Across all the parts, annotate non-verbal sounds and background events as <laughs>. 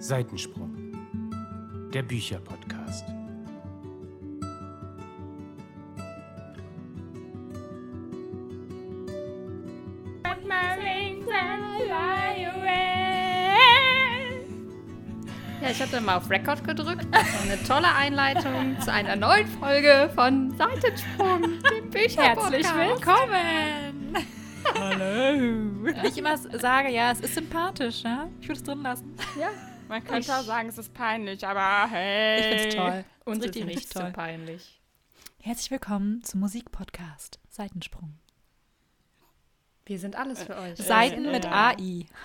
Seitensprung, der Bücherpodcast. Ja, ich hatte mal auf Record gedrückt. Das war eine tolle Einleitung <laughs> zu einer neuen Folge von Seitensprung, dem Bücherpodcast. Herzlich willkommen. <laughs> Hallo. Ich immer sage, ja, es ist sympathisch, ja? Ich würde es drin lassen. Ja, Man könnte auch sagen, es ist peinlich, aber hey. Ich finde es toll. uns richtig, ist nicht richtig so toll. peinlich. Herzlich willkommen zum Musikpodcast Seitensprung. Wir sind alles für euch. Seiten äh, mit äh. AI. <laughs>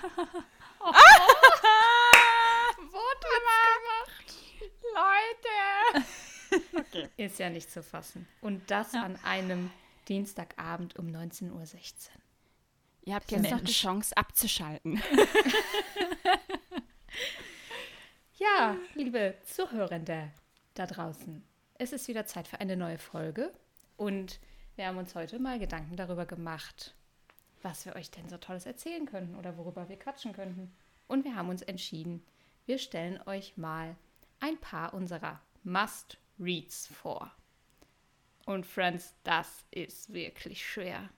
Leute. Ist ja nicht zu fassen. Und das Ja. an einem Dienstagabend um 19.16 Uhr. Ihr habt jetzt noch die. Chance abzuschalten. <laughs> Ja, liebe Zuhörende da draußen, es ist wieder Zeit für eine neue Folge und wir haben uns heute mal Gedanken darüber gemacht, was wir euch denn so Tolles erzählen könnten oder worüber wir quatschen könnten. Und wir haben uns entschieden, wir stellen euch mal ein paar unserer Must-Reads vor. Und Friends, das ist wirklich schwer.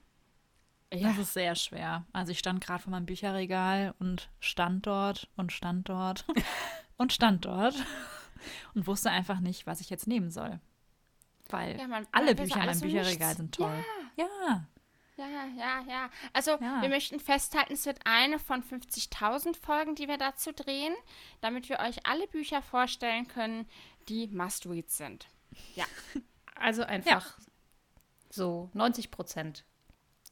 Das ist sehr schwer. Also ich stand gerade vor meinem Bücherregal und stand dort und stand dort <laughs> und stand dort <laughs> und wusste einfach nicht, was ich jetzt nehmen soll. Weil Ja, man- alle Bücher in meinem Bücherregal nichts. sind toll. Ja. Ja, ja, ja. Also, Ja. wir möchten festhalten, es wird eine von 50.000 Folgen, die wir dazu drehen, damit wir euch alle Bücher vorstellen können, die Must-Reads sind. Ja. <laughs> Also einfach so 90 Prozent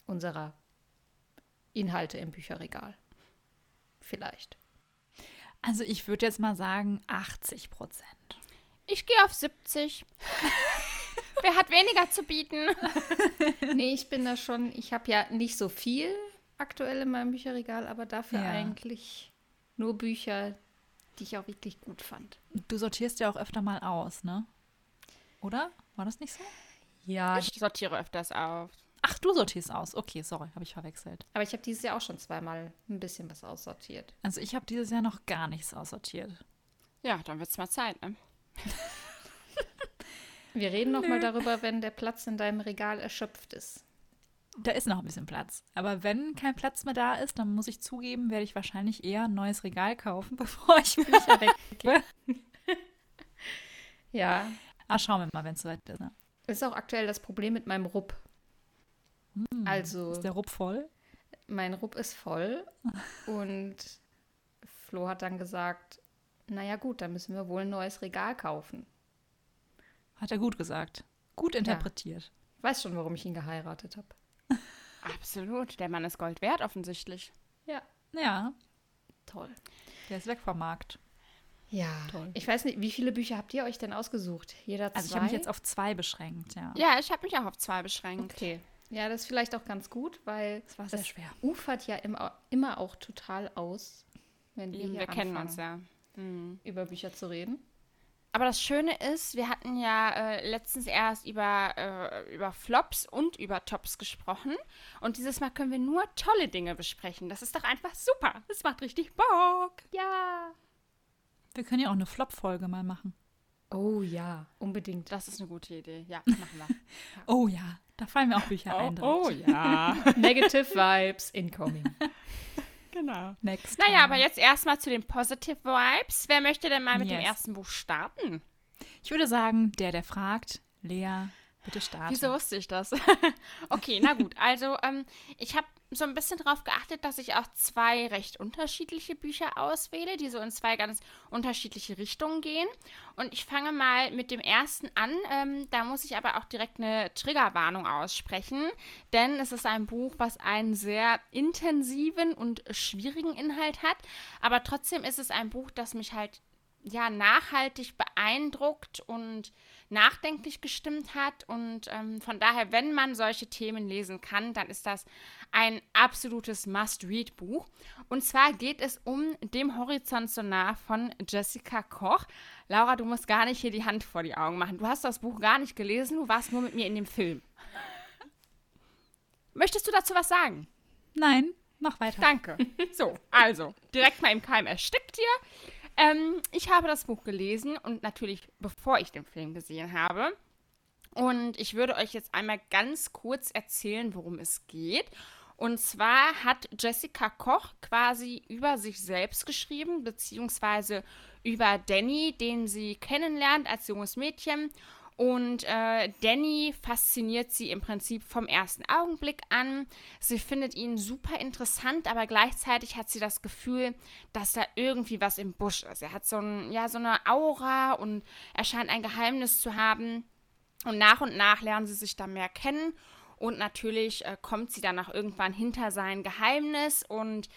unserer Inhalte im Bücherregal. Vielleicht. Also ich würde jetzt mal sagen 80 Prozent. Ich gehe auf 70. <laughs> Wer hat weniger zu bieten? <laughs> Nee, ich bin da schon, ich habe ja nicht so viel aktuell in meinem Bücherregal, aber dafür Ja. eigentlich nur Bücher, die ich auch wirklich gut fand. Du sortierst ja auch öfter mal aus, ne? Oder? War das nicht so? Ja. Ich sortiere öfters auf. Ach, du sortierst aus. Okay, sorry, habe ich verwechselt. Aber ich habe dieses Jahr auch schon zweimal ein bisschen was aussortiert. Also ich habe dieses Jahr noch gar nichts aussortiert. Ja, dann wird es mal Zeit, ne? <laughs> Wir reden noch mal darüber, wenn der Platz in deinem Regal erschöpft ist. Da ist noch ein bisschen Platz. Aber wenn kein Platz mehr da ist, dann muss ich zugeben, werde ich wahrscheinlich eher ein neues Regal kaufen, <laughs> bevor ich Bücher weggebe. <laughs> Ja. Ah, schauen wir mal, wenn es soweit ist. Ne? Das ist auch aktuell das Problem mit meinem Rupp. Also, Ist der Rupp voll? mein Rupp ist voll <laughs> und Flo hat dann gesagt, naja gut, dann müssen wir wohl ein neues Regal kaufen. Hat er gut gesagt. Gut interpretiert. Ich weiß schon, warum ich ihn geheiratet habe. <laughs> Absolut. Der Mann ist Gold wert, offensichtlich. Ja, Ja, toll. der ist weg vom Markt. Ja, Toll. ich weiß nicht, wie viele Bücher habt ihr euch denn ausgesucht? Jeder zwei? Also ich habe mich jetzt auf zwei beschränkt, ja. Ja, ich habe mich auch auf zwei beschränkt. Okay. Ja, das ist vielleicht auch ganz gut, weil Das war sehr schwer. ufert ja immer, immer auch total aus, wenn wir, Wir, hier kennen anfangen, uns ja. Mhm. über Bücher zu reden. Aber das Schöne ist, wir hatten ja äh, letztens erst über, äh, über Flops und über Tops gesprochen. Und dieses Mal können wir nur tolle Dinge besprechen. Das ist doch einfach super. Das macht richtig Bock. Ja. Wir können ja auch eine Flop-Folge mal machen. Oh ja, unbedingt. Das ist eine gute Idee. Ja, <laughs> machen wir. Oh ja, da fallen mir auch Bücher ein. direkt. ja. <laughs> <laughs> Negative Vibes incoming. genau. Next. Naja, time. aber jetzt erstmal zu den Positive Vibes. Wer möchte denn mal mit dem Yes. ersten Buch starten? Ich würde sagen, der, der fragt, Lea, bitte starte. Wieso wusste ich das? okay, na gut. Also, ähm, ich habe so ein bisschen darauf geachtet, dass ich auch zwei recht unterschiedliche Bücher auswähle, die so in zwei ganz unterschiedliche Richtungen gehen. Und ich fange mal mit dem ersten an. Ähm, da muss ich aber auch direkt eine Triggerwarnung aussprechen, denn es ist ein Buch, was einen sehr intensiven und schwierigen Inhalt hat. Aber trotzdem ist es ein Buch, das mich halt ja nachhaltig beeindruckt und nachdenklich gestimmt hat. Und ähm, von daher, wenn man solche Themen lesen kann, dann ist das ein absolutes Must-Read-Buch. Und zwar geht es um Dem Horizont so nah von Jessica Koch. Laura, du musst gar nicht hier die Hand vor die Augen machen. Du hast das Buch gar nicht gelesen, du warst nur mit mir in dem Film. <laughs> Möchtest du dazu was sagen? Nein, mach weiter. Danke. <laughs> So, also, direkt mal im Keim erstickt hier. Ähm, ich habe das Buch gelesen und natürlich bevor ich den Film gesehen habe. Und ich würde euch jetzt einmal ganz kurz erzählen, worum es geht. Und zwar hat Jessica Koch quasi über sich selbst geschrieben, beziehungsweise über Danny, den sie kennenlernt als junges Mädchen. Und äh, Danny fasziniert sie im Prinzip vom ersten Augenblick an. Sie findet ihn super interessant, aber gleichzeitig hat sie das Gefühl, dass da irgendwie was im Busch ist. Er hat so, ein, ja, so eine Aura und er scheint ein Geheimnis zu haben. Und nach und nach lernen sie sich da mehr kennen. Und natürlich äh, kommt sie dann auch irgendwann hinter sein Geheimnis. Und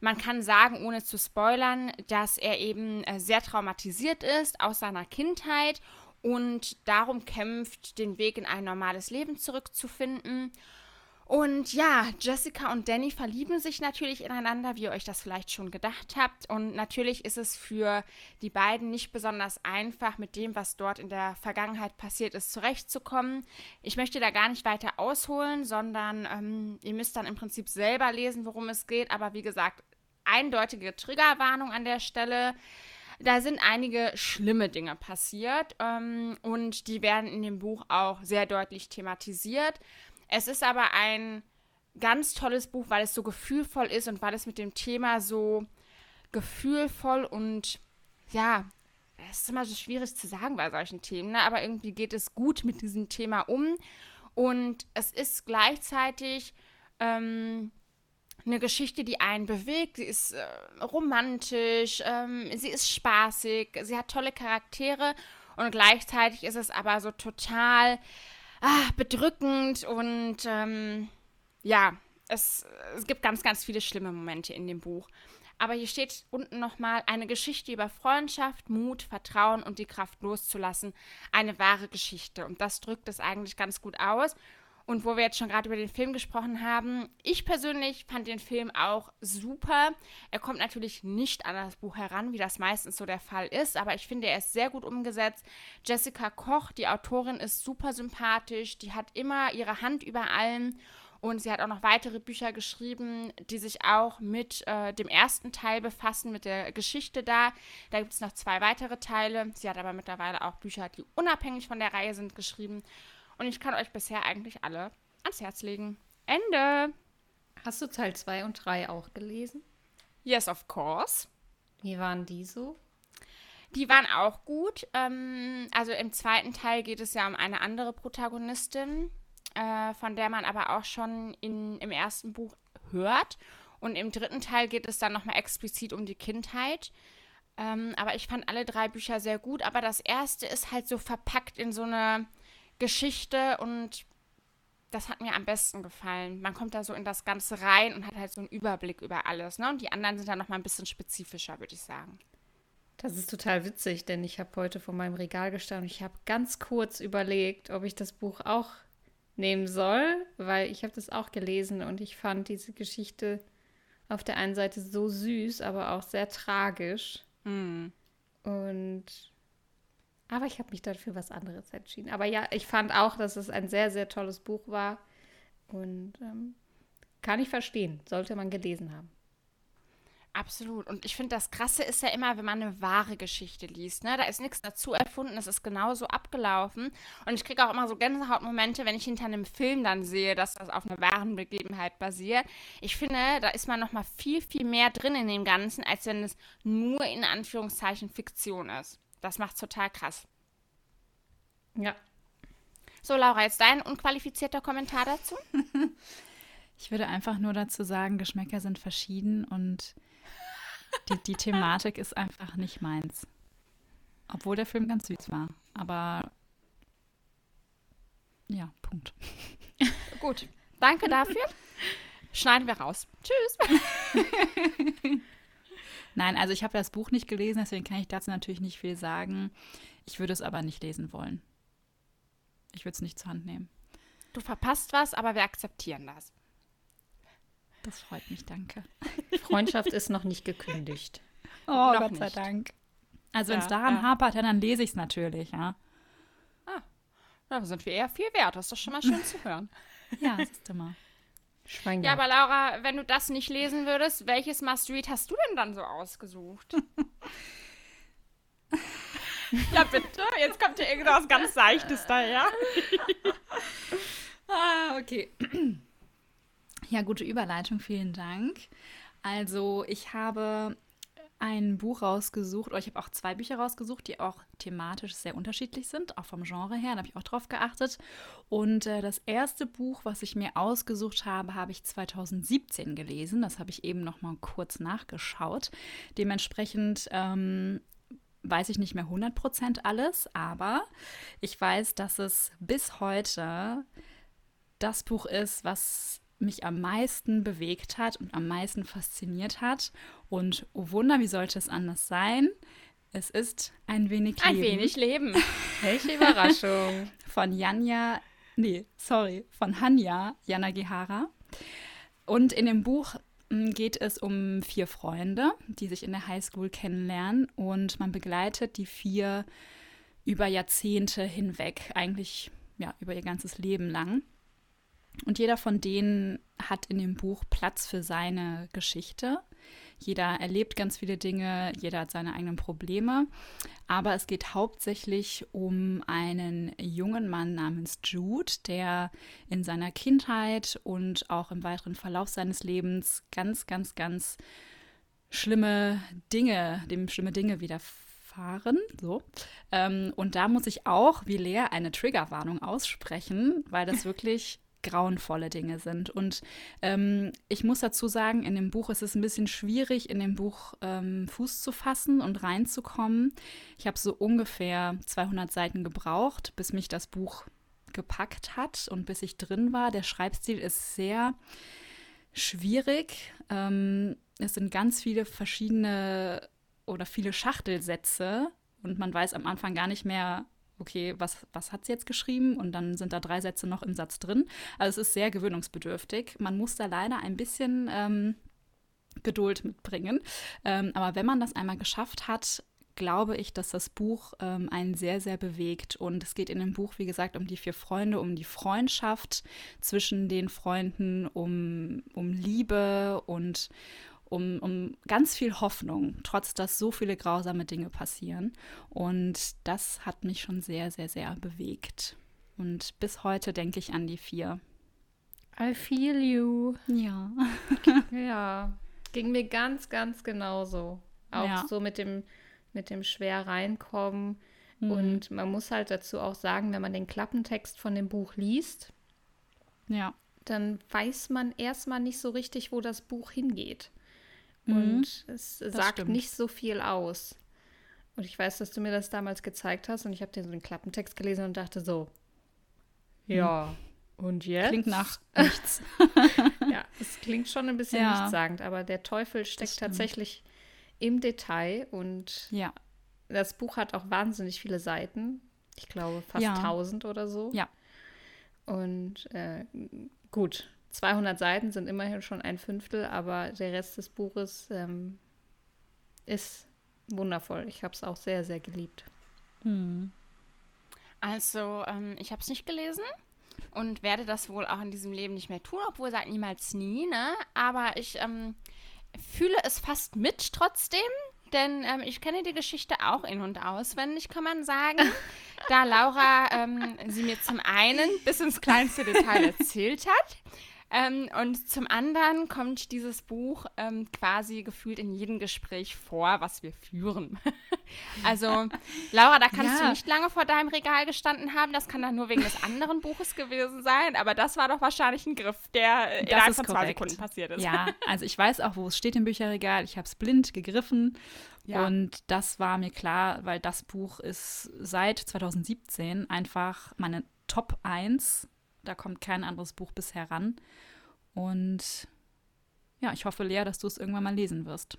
man kann sagen, ohne zu spoilern, dass er eben äh, sehr traumatisiert ist aus seiner Kindheit und darum kämpft, den Weg in ein normales Leben zurückzufinden. Und ja, Jessica und Danny verlieben sich natürlich ineinander, wie ihr euch das vielleicht schon gedacht habt. Und natürlich ist es für die beiden nicht besonders einfach, mit dem, was dort in der Vergangenheit passiert ist, zurechtzukommen. Ich möchte da gar nicht weiter ausholen, sondern ähm, ihr müsst dann im Prinzip selber lesen, worum es geht. Aber wie gesagt, eindeutige Triggerwarnung an der Stelle. Da sind einige schlimme Dinge passiert ähm, und die werden in dem Buch auch sehr deutlich thematisiert. Es ist aber ein ganz tolles Buch, weil es so gefühlvoll ist und weil es mit dem Thema so gefühlvoll und ja, es ist immer so schwierig zu sagen bei solchen Themen, ne? aber irgendwie geht es gut mit diesem Thema um und es ist gleichzeitig ähm, eine Geschichte, die einen bewegt. Sie ist äh, romantisch, ähm, sie ist spaßig, sie hat tolle Charaktere und gleichzeitig ist es aber so total ah, bedrückend und ähm, ja, es, es gibt ganz, ganz viele schlimme Momente in dem Buch. Aber hier steht unten nochmal eine Geschichte über Freundschaft, Mut, Vertrauen und die Kraft loszulassen. Eine wahre Geschichte. Und das drückt es eigentlich ganz gut aus. Und wo wir jetzt schon gerade über den Film gesprochen haben, ich persönlich fand den Film auch super. Er kommt natürlich nicht an das Buch heran, wie das meistens so der Fall ist, aber ich finde, er ist sehr gut umgesetzt. Jessica Koch, die Autorin, ist super sympathisch, die hat immer ihre Hand über allem. Und sie hat auch noch weitere Bücher geschrieben, die sich auch mit äh, dem ersten Teil befassen, mit der Geschichte da. Da gibt es noch zwei weitere Teile. Sie hat aber mittlerweile auch Bücher, die unabhängig von der Reihe sind, geschrieben. Und ich kann euch bisher eigentlich alle ans Herz legen. Ende. Hast du Teil 2 und 3 auch gelesen? Yes, of course. Wie waren die so? Die waren auch gut. Ähm, also im zweiten Teil geht es ja um eine andere Protagonistin, äh, von der man aber auch schon in, im ersten Buch hört. Und im dritten Teil geht es dann nochmal explizit um die Kindheit. Ähm, aber ich fand alle drei Bücher sehr gut. Aber das erste ist halt so verpackt in so eine Geschichte und das hat mir am besten gefallen. Man kommt da so in das Ganze rein und hat halt so einen Überblick über alles. Ne? Und die anderen sind dann noch mal ein bisschen spezifischer, würde ich sagen. Das ist total witzig, denn ich habe heute vor meinem Regal gestanden und ich habe ganz kurz überlegt, ob ich das Buch auch nehmen soll, weil ich habe das auch gelesen und ich fand diese Geschichte auf der einen Seite so süß, aber auch sehr tragisch. Mm. Und aber ich habe mich dann für was anderes entschieden. Aber ja, ich fand auch, dass es ein sehr, sehr tolles Buch war. Und ähm, kann ich verstehen, sollte man gelesen haben. Absolut. Und ich finde, das Krasse ist ja immer, wenn man eine wahre Geschichte liest. Ne? Da ist nichts dazu erfunden, es ist genauso abgelaufen. Und ich kriege auch immer so Gänsehautmomente, wenn ich hinter einem Film dann sehe, dass das auf einer wahren Begebenheit basiert. Ich finde, da ist man nochmal viel, viel mehr drin in dem Ganzen, als wenn es nur in Anführungszeichen Fiktion ist. Das macht total krass. Ja. So, Laura, jetzt dein unqualifizierter Kommentar dazu? <laughs> ich würde einfach nur dazu sagen, Geschmäcker sind verschieden und die, die Thematik ist einfach nicht meins. Obwohl der Film ganz süß war. Aber ja, Punkt. <laughs> Gut, danke dafür. Schneiden wir raus. Tschüss. <laughs> Nein, also ich habe das Buch nicht gelesen, deswegen kann ich dazu natürlich nicht viel sagen. Ich würde es aber nicht lesen wollen. Ich würde es nicht zur Hand nehmen. Du verpasst was, aber wir akzeptieren das. Das freut mich, danke. <laughs> Freundschaft ist noch nicht gekündigt. Oh, noch Gott sei nicht. Dank. Also ja, wenn es daran ja. hapert, dann lese ich es natürlich, ja. Ah, da sind wir eher viel wert. Das ist doch schon mal schön <laughs> zu hören. Ja, das ist immer. Schwein ja, aber Laura, wenn du das nicht lesen würdest, welches Must-Read hast du denn dann so ausgesucht? <laughs> Ja, bitte. Jetzt kommt hier irgendwas <laughs> ganz Seichtes daher. <laughs> ah, okay. <clears throat> Ja, gute Überleitung, vielen Dank. Also, ich habe ein Buch rausgesucht, oder ich habe auch zwei Bücher rausgesucht, die auch thematisch sehr unterschiedlich sind, auch vom Genre her, da habe ich auch drauf geachtet. Und äh, das erste Buch, was ich mir ausgesucht habe, habe ich 2017 gelesen. Das habe ich eben noch mal kurz nachgeschaut. Dementsprechend ähm, weiß ich nicht mehr 100% alles, aber ich weiß, dass es bis heute das Buch ist, was mich am meisten bewegt hat und am meisten fasziniert hat. Und oh Wunder, wie sollte es anders sein? Es ist ein wenig Leben. Ein wenig Leben. <laughs> Welche Überraschung. Von Janja, nee, sorry, von Hanya Yanagihara. Und in dem Buch hm, geht es um vier Freunde, die sich in der Highschool kennenlernen und man begleitet die vier über Jahrzehnte hinweg, eigentlich ja, über ihr ganzes Leben lang. Und jeder von denen hat in dem Buch Platz für seine Geschichte. Jeder erlebt ganz viele Dinge, jeder hat seine eigenen Probleme. Aber es geht hauptsächlich um einen jungen Mann namens Jude, der in seiner Kindheit und auch im weiteren Verlauf seines Lebens ganz, ganz, ganz schlimme Dinge, dem schlimme Dinge widerfahren. So. Ähm, und da muss ich auch, wie Lea, eine Triggerwarnung aussprechen, weil das <laughs> wirklich grauenvolle Dinge sind. Und ähm, ich muss dazu sagen, in dem Buch ist es ein bisschen schwierig, in dem Buch ähm, Fuß zu fassen und reinzukommen. Ich habe so ungefähr 200 Seiten gebraucht, bis mich das Buch gepackt hat und bis ich drin war. Der Schreibstil ist sehr schwierig. Ähm, es sind ganz viele verschiedene oder viele Schachtelsätze und man weiß am Anfang gar nicht mehr, okay, was, was hat sie jetzt geschrieben? Und dann sind da drei Sätze noch im Satz drin. Also es ist sehr gewöhnungsbedürftig. Man muss da leider ein bisschen ähm, Geduld mitbringen. Ähm, aber wenn man das einmal geschafft hat, glaube ich, dass das Buch ähm, einen sehr, sehr bewegt. Und es geht in dem Buch, wie gesagt, um die vier Freunde, um die Freundschaft zwischen den Freunden, um, um Liebe und um, um ganz viel Hoffnung, trotz dass so viele grausame Dinge passieren. Und das hat mich schon sehr, sehr, sehr bewegt. Und bis heute denke ich an die vier. I feel you. Ja. <laughs> ja. Ging mir ganz, ganz genauso. Auch ja. so mit dem, mit dem schwer reinkommen. Mhm. Und man muss halt dazu auch sagen, wenn man den Klappentext von dem Buch liest, ja. dann weiß man erstmal nicht so richtig, wo das Buch hingeht. Mhm. Und es das sagt stimmt. nicht so viel aus. Und ich weiß, dass du mir das damals gezeigt hast und ich habe den so einen Klappentext gelesen und dachte so, ja, hm. und jetzt? Klingt nach <laughs> nichts. ja, es klingt schon ein bisschen ja. nichtssagend, aber der Teufel steckt tatsächlich im Detail und ja. das Buch hat auch wahnsinnig viele Seiten. Ich glaube fast ja. 1000 oder so. Ja. Und äh, gut, 200 Seiten sind immerhin schon ein Fünftel, aber der Rest des Buches ähm, ist wundervoll. Ich habe es auch sehr, sehr geliebt. Hm. Also, ähm, ich habe es nicht gelesen und werde das wohl auch in diesem Leben nicht mehr tun, obwohl sagt niemals nie, ne? Aber ich ähm, fühle es fast mit trotzdem, denn ähm, ich kenne die Geschichte auch in- und auswendig, kann man sagen. <laughs> da Laura ähm, sie mir zum einen bis ins kleinste Detail erzählt hat. Ähm, und zum anderen kommt dieses Buch ähm, quasi gefühlt in jedem Gespräch vor, was wir führen. <laughs> also, Laura, da kannst ja. du nicht lange vor deinem Regal gestanden haben. Das kann dann nur wegen des anderen Buches gewesen sein. Aber das war doch wahrscheinlich ein Griff, der das innerhalb von zwei Sekunden passiert ist. Ja, <laughs> also ich weiß auch, wo es steht im Bücherregal. Ich habe es blind gegriffen. Ja. Und das war mir klar, weil das Buch ist seit 2017 einfach meine Top 1 da kommt kein anderes Buch bisher ran. Und ja, ich hoffe, Lea, dass du es irgendwann mal lesen wirst.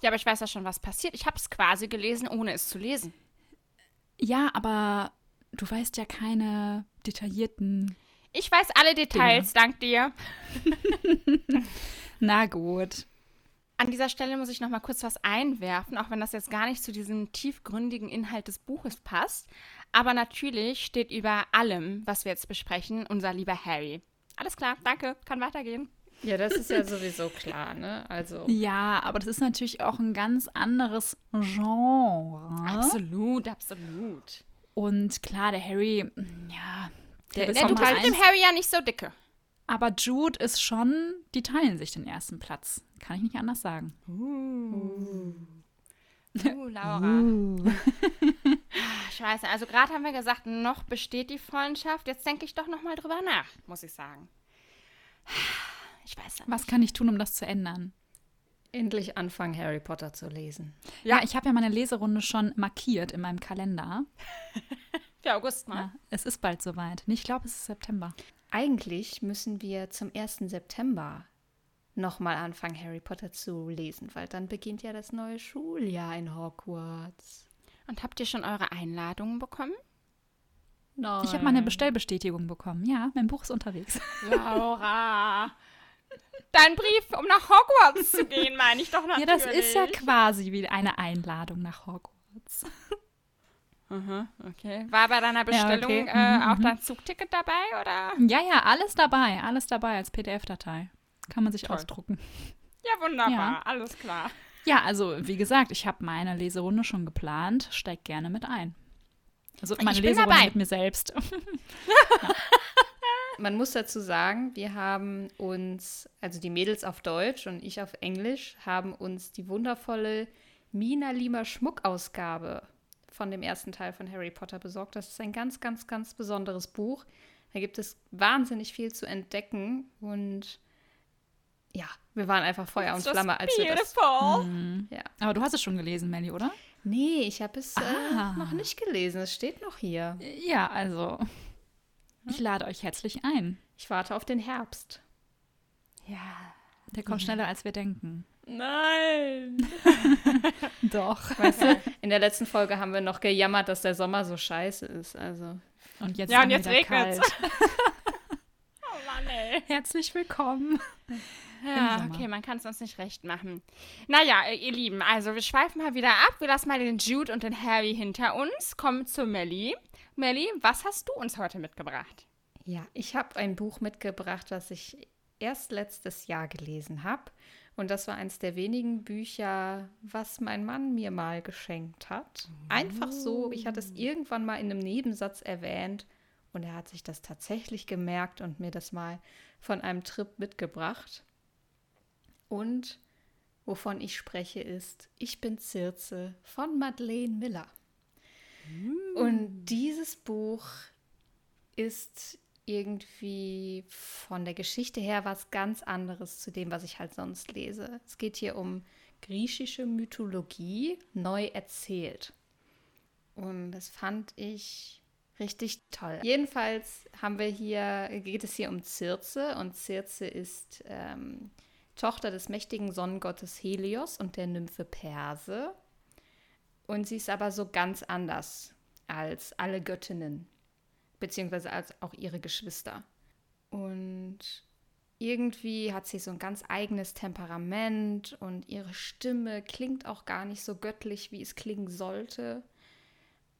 Ja, aber ich weiß ja schon, was passiert. Ich habe es quasi gelesen, ohne es zu lesen. Ja, aber du weißt ja keine detaillierten. Ich weiß alle Details, Dinge. dank dir. <laughs> Na gut. An dieser Stelle muss ich noch mal kurz was einwerfen, auch wenn das jetzt gar nicht zu diesem tiefgründigen Inhalt des Buches passt. Aber natürlich steht über allem, was wir jetzt besprechen, unser lieber Harry. Alles klar, danke, kann weitergehen. Ja, das ist ja sowieso klar, ne? Also. Ja, aber das ist natürlich auch ein ganz anderes Genre. Absolut, absolut. Und klar, der Harry, ja, der ist du mal bist mit dem Harry ja nicht so dicke. aber Jude ist schon, die teilen sich den ersten Platz. Kann ich nicht anders sagen. Uh, Laura. Ich <laughs> <laughs> nicht, also gerade haben wir gesagt, noch besteht die Freundschaft. Jetzt denke ich doch noch mal drüber nach, muss ich sagen. Ich weiß nicht. Was kann ich tun, um das zu ändern? Endlich anfangen, Harry Potter zu lesen. Ja, ich habe ja meine Leserunde schon markiert in meinem Kalender. <laughs> Für August, ne? Ja, es ist bald soweit. Ich glaube, es ist September. Eigentlich müssen wir zum 1. September nochmal anfangen, Harry Potter zu lesen, weil dann beginnt ja das neue Schuljahr in Hogwarts. Und habt ihr schon eure Einladungen bekommen? Nein. Ich habe meine Bestellbestätigung bekommen. Ja, mein Buch ist unterwegs. <laughs> Laura. Dein Brief, um nach Hogwarts zu gehen, meine ich doch <laughs> Ja, natürlich. das ist ja quasi wie eine Einladung nach Hogwarts. <laughs> Mhm, okay. War bei deiner Bestellung okay. äh, Mhm, auch mhm. dein Zugticket dabei, oder? Ja, ja, alles dabei. Alles dabei als PDF-Datei. Kann man sich Toll. ausdrucken. Ja, wunderbar. Ja. Alles klar. Ja, also wie gesagt, ich habe meine Leserunde schon geplant. Steig gerne mit ein. Also meine Ich Leserunde dabei. mit mir selbst. <laughs> Man muss dazu sagen, wir haben uns, also die Mädels auf Deutsch und ich auf Englisch, haben uns die wundervolle Mina Lima Schmuckausgabe von dem ersten Teil von Harry Potter besorgt. Das ist ein ganz, ganz, ganz besonderes Buch. Da gibt es wahnsinnig viel zu entdecken und ja, wir waren einfach Feuer und It's just Flamme, als wir das. beautiful. Mhm. Ja. Aber du hast es schon gelesen, Melly, oder? Nee, ich habe es äh, Ah. noch nicht gelesen. Es steht noch hier. Ja, also ich lade euch herzlich ein. Ich warte auf den Herbst. Ja. Der kommt schneller, als wir denken. Nein. <laughs> Doch. Weißt du, in der letzten Folge haben wir noch gejammert, dass der Sommer so scheiße ist. Also, Und jetzt, Ja, und jetzt regnet's. kalt. <laughs> Oh Mann, ey. Herzlich willkommen. Ja, okay, man kann es uns nicht recht machen. Naja, äh, ihr Lieben, also wir schweifen mal wieder ab. Wir lassen mal den Jude und den Harry hinter uns. Kommen zu Melly. Melly, was hast du uns heute mitgebracht? ja, ich habe ein Buch mitgebracht, was ich erst letztes Jahr gelesen habe. Und das war eins der wenigen Bücher, was mein Mann mir mal geschenkt hat. Einfach so, ich hatte es irgendwann mal in einem Nebensatz erwähnt und er hat sich das tatsächlich gemerkt und mir das mal von einem Trip mitgebracht. Und wovon ich spreche ist Ich bin Circe von Madeleine Miller. Und dieses Buch ist irgendwie von der Geschichte her was ganz anderes zu dem, was ich halt sonst lese. Es geht hier um griechische Mythologie neu erzählt. Und das fand ich richtig toll. Jedenfalls haben wir hier, geht es hier um Circe und Circe ist ähm, Tochter des mächtigen Sonnengottes Helios und der Nymphe Perse. Und sie ist aber so ganz anders als alle Göttinnen, beziehungsweise als auch ihre Geschwister. Und irgendwie hat sie so ein ganz eigenes Temperament und ihre Stimme klingt auch gar nicht so göttlich, wie es klingen sollte.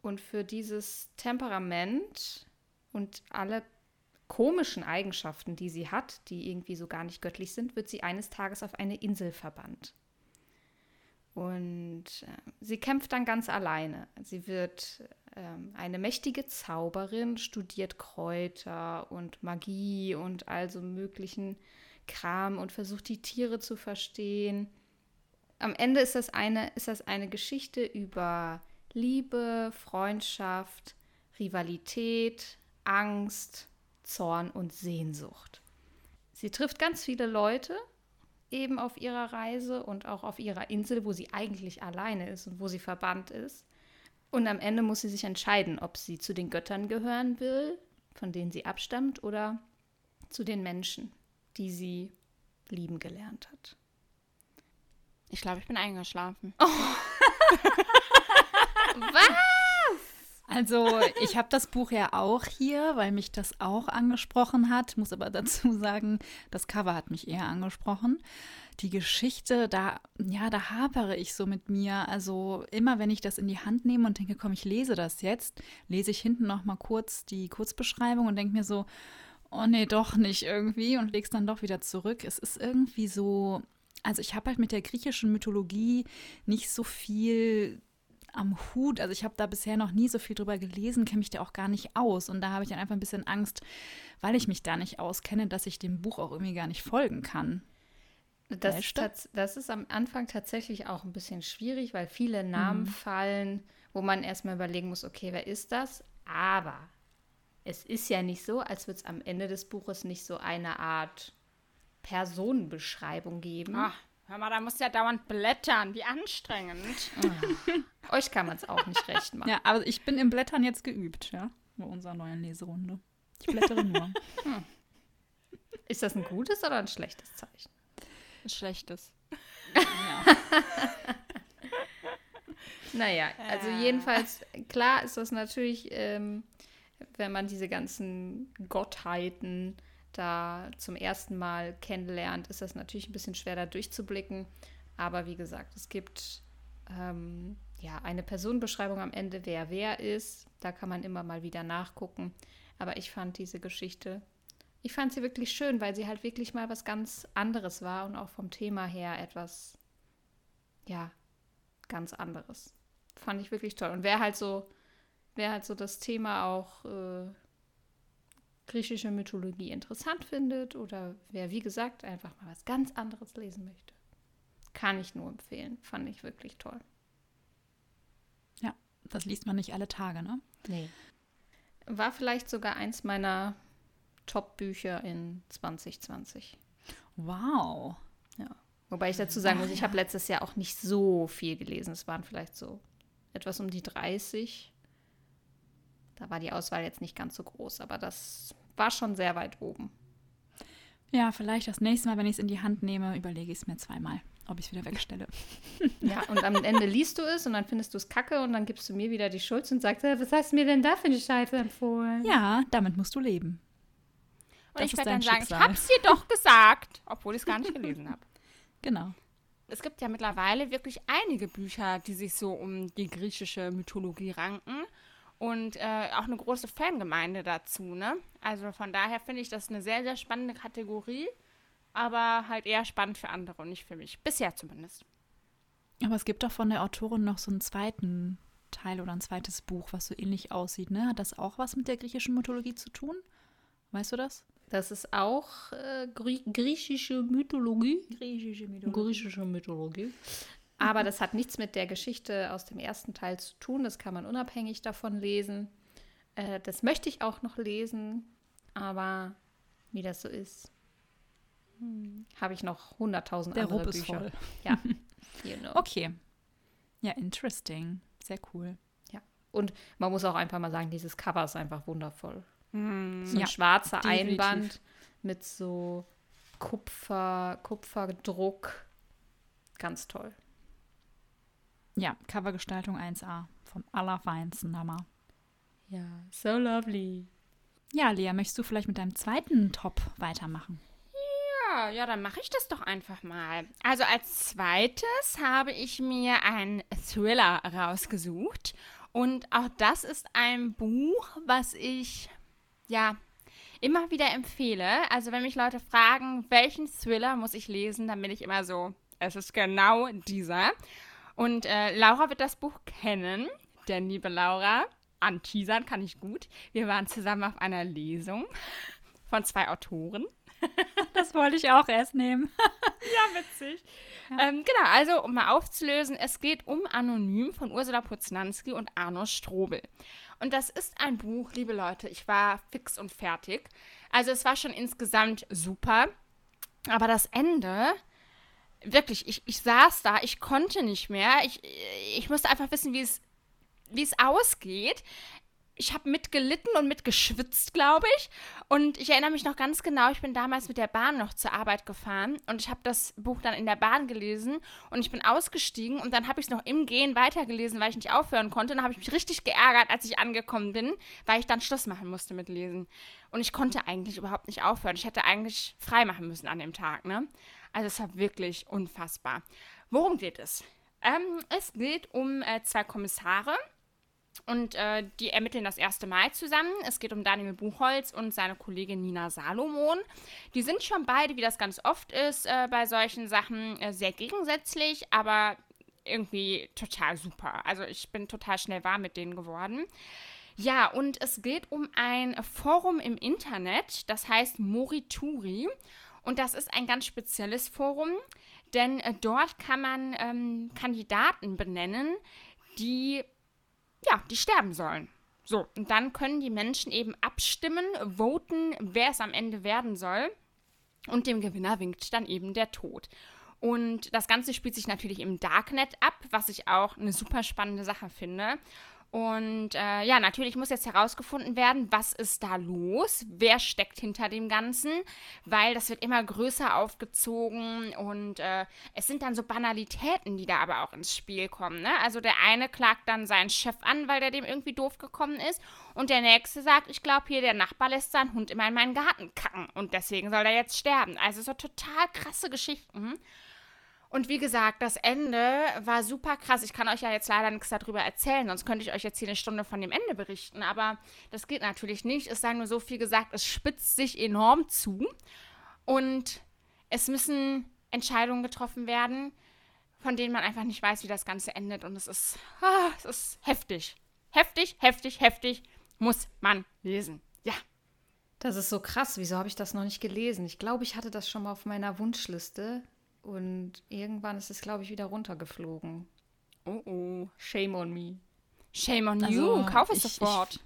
Und für dieses Temperament und alle komischen Eigenschaften, die sie hat, die irgendwie so gar nicht göttlich sind, wird sie eines Tages auf eine Insel verbannt. Und äh, sie kämpft dann ganz alleine. Sie wird ähm, eine mächtige Zauberin, studiert Kräuter und Magie und also möglichen Kram und versucht die Tiere zu verstehen. Am Ende ist das eine, ist das eine Geschichte über Liebe, Freundschaft, Rivalität, Angst, Zorn und Sehnsucht. Sie trifft ganz viele Leute eben auf ihrer Reise und auch auf ihrer Insel, wo sie eigentlich alleine ist und wo sie verbannt ist. Und am Ende muss sie sich entscheiden, ob sie zu den Göttern gehören will, von denen sie abstammt, oder zu den Menschen, die sie lieben gelernt hat. Ich glaube, ich bin eingeschlafen. <laughs> Also, ich habe das Buch ja auch hier, weil mich das auch angesprochen hat. Muss aber dazu <laughs> sagen, das Cover hat mich eher angesprochen. Die Geschichte, da, ja, da hapere ich so mit mir. Also, immer wenn ich das in die Hand nehme und denke, komm, ich lese das jetzt, lese ich hinten noch mal kurz die Kurzbeschreibung und denke mir so, oh nee, doch nicht irgendwie und legst dann doch wieder zurück. Es ist irgendwie so, also ich habe halt mit der griechischen Mythologie nicht so viel am Hut. Also ich habe da bisher noch nie so viel drüber gelesen, kenne mich da auch gar nicht aus. Und da habe ich dann einfach ein bisschen Angst, weil ich mich da nicht auskenne, dass ich dem Buch auch irgendwie gar nicht folgen kann. Das, tats- das ist am Anfang tatsächlich auch ein bisschen schwierig, weil viele Namen Mhm. fallen, wo man erstmal überlegen muss, okay, wer ist das? Aber es ist ja nicht so, als würde es am Ende des Buches nicht so eine Art Personenbeschreibung geben. Ach, hör mal, da musst du ja dauernd blättern. Wie anstrengend. Euch kann man es auch nicht recht <laughs> machen. Ja, aber ich bin im Blättern jetzt geübt, ja, bei unserer neuen Leserunde. Ich blättere nur. <laughs> Ist das ein gutes oder ein schlechtes Zeichen? Ein schlechtes. <laughs> Naja, also jedenfalls, klar ist das natürlich, ähm, wenn man diese ganzen Gottheiten da zum ersten Mal kennenlernt, ist das natürlich ein bisschen schwer da durchzublicken. Aber wie gesagt, es gibt ähm, ja eine Personenbeschreibung am Ende, wer wer ist. Da kann man immer mal wieder nachgucken. Aber ich fand diese Geschichte, ich fand sie wirklich schön, weil sie halt wirklich mal was ganz anderes war und auch vom Thema her etwas, ja, ganz anderes. Fand ich wirklich toll. Und wer halt so, wer halt so das Thema auch äh, griechische Mythologie interessant findet oder wer, wie gesagt, einfach mal was ganz anderes lesen möchte, kann ich nur empfehlen. Fand ich wirklich toll. Ja, das liest man nicht alle Tage, ne? Nee. War vielleicht sogar eins meiner Top-Bücher in 2020. Wow. Wobei ich dazu sagen muss, ich habe letztes Jahr auch nicht so viel gelesen. Es waren vielleicht so etwas um die 30. Da war die Auswahl jetzt nicht ganz so groß, aber das war schon sehr weit oben. Ja, vielleicht das nächste Mal, wenn ich es in die Hand nehme, überlege ich es mir zweimal, ob ich es wieder <laughs> wegstelle. Ja, und am Ende liest du es und dann findest du es kacke und dann gibst du mir wieder die Schuld und sagst, "Äh, was hast du mir denn da für eine Scheiße empfohlen? Ja, damit musst du leben. Und Das ich werde dann sagen, Schicksal. ich hab's dir doch gesagt, obwohl ich es gar nicht gelesen habe. <laughs> Genau. Es gibt ja mittlerweile wirklich einige Bücher, die sich so um die griechische Mythologie ranken. Und äh, auch eine große Fangemeinde dazu, ne? Also von daher finde ich das eine sehr, sehr spannende Kategorie, aber halt eher spannend für andere und nicht für mich. Bisher zumindest. Aber es gibt doch von der Autorin noch so einen zweiten Teil oder ein zweites Buch, was so ähnlich aussieht, ne? Hat das auch was mit der griechischen Mythologie zu tun? Weißt du das? Das ist auch äh, Grie griechische Mythologie. Griechische Griechische Mythologie. Aber das hat nichts mit der Geschichte aus dem ersten Teil zu tun. Das kann man unabhängig davon lesen. Äh, das möchte ich auch noch lesen. Aber wie das so ist, habe ich noch hunderttausend Der andere Rupp ist Bücher. voll. Ja, <laughs> you know. Okay. Ja, interesting. Sehr cool. Und man muss auch einfach mal sagen, dieses Cover ist einfach wundervoll. So ein Ja, schwarzer definitiv. Einband mit so Kupfer, Kupferdruck. Ganz toll. Ja, Covergestaltung 1A. Vom allerfeinsten Hammer. Ja, so lovely. Ja, Lea, möchtest du vielleicht mit deinem zweiten Top weitermachen? Ja, ja, dann mache ich das doch einfach mal. Also als zweites habe ich mir einen Thriller rausgesucht. Und auch das ist ein Buch, was ich, ja, immer wieder empfehle. Also wenn mich Leute fragen, welchen Thriller muss ich lesen, dann bin ich immer so, es ist genau dieser. Und äh, Laura wird das Buch kennen, denn liebe Laura, anteasern kann ich gut. Wir waren zusammen auf einer Lesung von zwei Autoren. <laughs> Das wollte ich auch erst nehmen. <laughs> Ja, witzig. Ähm, genau, also um mal aufzulösen, es geht um Anonym von Ursula Poznanski und Arno Strobel. Und das ist ein Buch, liebe Leute, ich war fix und fertig. Also es war schon insgesamt super, aber das Ende, wirklich, ich, ich saß da, ich konnte nicht mehr. Ich, ich musste einfach wissen, wie es, wie es ausgeht. Ich habe mitgelitten und mitgeschwitzt, glaube ich. Und ich erinnere mich noch ganz genau, ich bin damals mit der Bahn noch zur Arbeit gefahren und ich habe das Buch dann in der Bahn gelesen und ich bin ausgestiegen und dann habe ich es noch im Gehen weitergelesen, weil ich nicht aufhören konnte. Und dann habe ich mich richtig geärgert, als ich angekommen bin, weil ich dann Schluss machen musste mit Lesen. Und ich konnte eigentlich überhaupt nicht aufhören. Ich hätte eigentlich frei machen müssen an dem Tag, ne? Also es war wirklich unfassbar. Worum geht es? Ähm, es geht um äh, zwei Kommissare, und äh, die ermitteln das erste Mal zusammen. Es geht um Daniel Buchholz und seine Kollegin Nina Salomon. Die sind schon beide, wie das ganz oft ist, äh, bei solchen Sachen äh, sehr gegensätzlich, aber irgendwie total super. Also ich bin total schnell warm mit denen geworden. Ja, und es geht um ein Forum im Internet, das heißt Morituri. Und das ist ein ganz spezielles Forum, denn äh, dort kann man ähm, Kandidaten benennen, die ja, die sterben sollen. So, und dann können die Menschen eben abstimmen, voten, wer es am Ende werden soll. Und dem Gewinner winkt dann eben der Tod. Und das Ganze spielt sich natürlich im Darknet ab, was ich auch eine super spannende Sache finde. Und äh, ja, natürlich muss jetzt herausgefunden werden, was ist da los, wer steckt hinter dem Ganzen, weil das wird immer größer aufgezogen und äh, es sind dann so Banalitäten, die da aber auch ins Spiel kommen. Ne? Also der eine klagt dann seinen Chef an, weil der dem irgendwie doof gekommen ist und der nächste sagt, ich glaube hier, der Nachbar lässt seinen Hund immer in meinen Garten kacken und deswegen soll er jetzt sterben. Also so total krasse Geschichten. Und wie gesagt, das Ende war super krass. Ich kann euch ja jetzt leider nichts darüber erzählen, sonst könnte ich euch jetzt hier eine Stunde von dem Ende berichten. Aber das geht natürlich nicht. Es sei nur so viel gesagt, es spitzt sich enorm zu. Und es müssen Entscheidungen getroffen werden, von denen man einfach nicht weiß, wie das Ganze endet. Und es ist, ah, es ist heftig. Heftig, heftig, heftig. Muss man lesen. Ja. Das ist so krass. Wieso habe ich das noch nicht gelesen? Ich glaube, ich hatte das schon mal auf meiner Wunschliste. Und irgendwann ist es, glaube ich, wieder runtergeflogen. Oh oh. Shame on me. Shame on Also, you. Kauf es ich- sofort.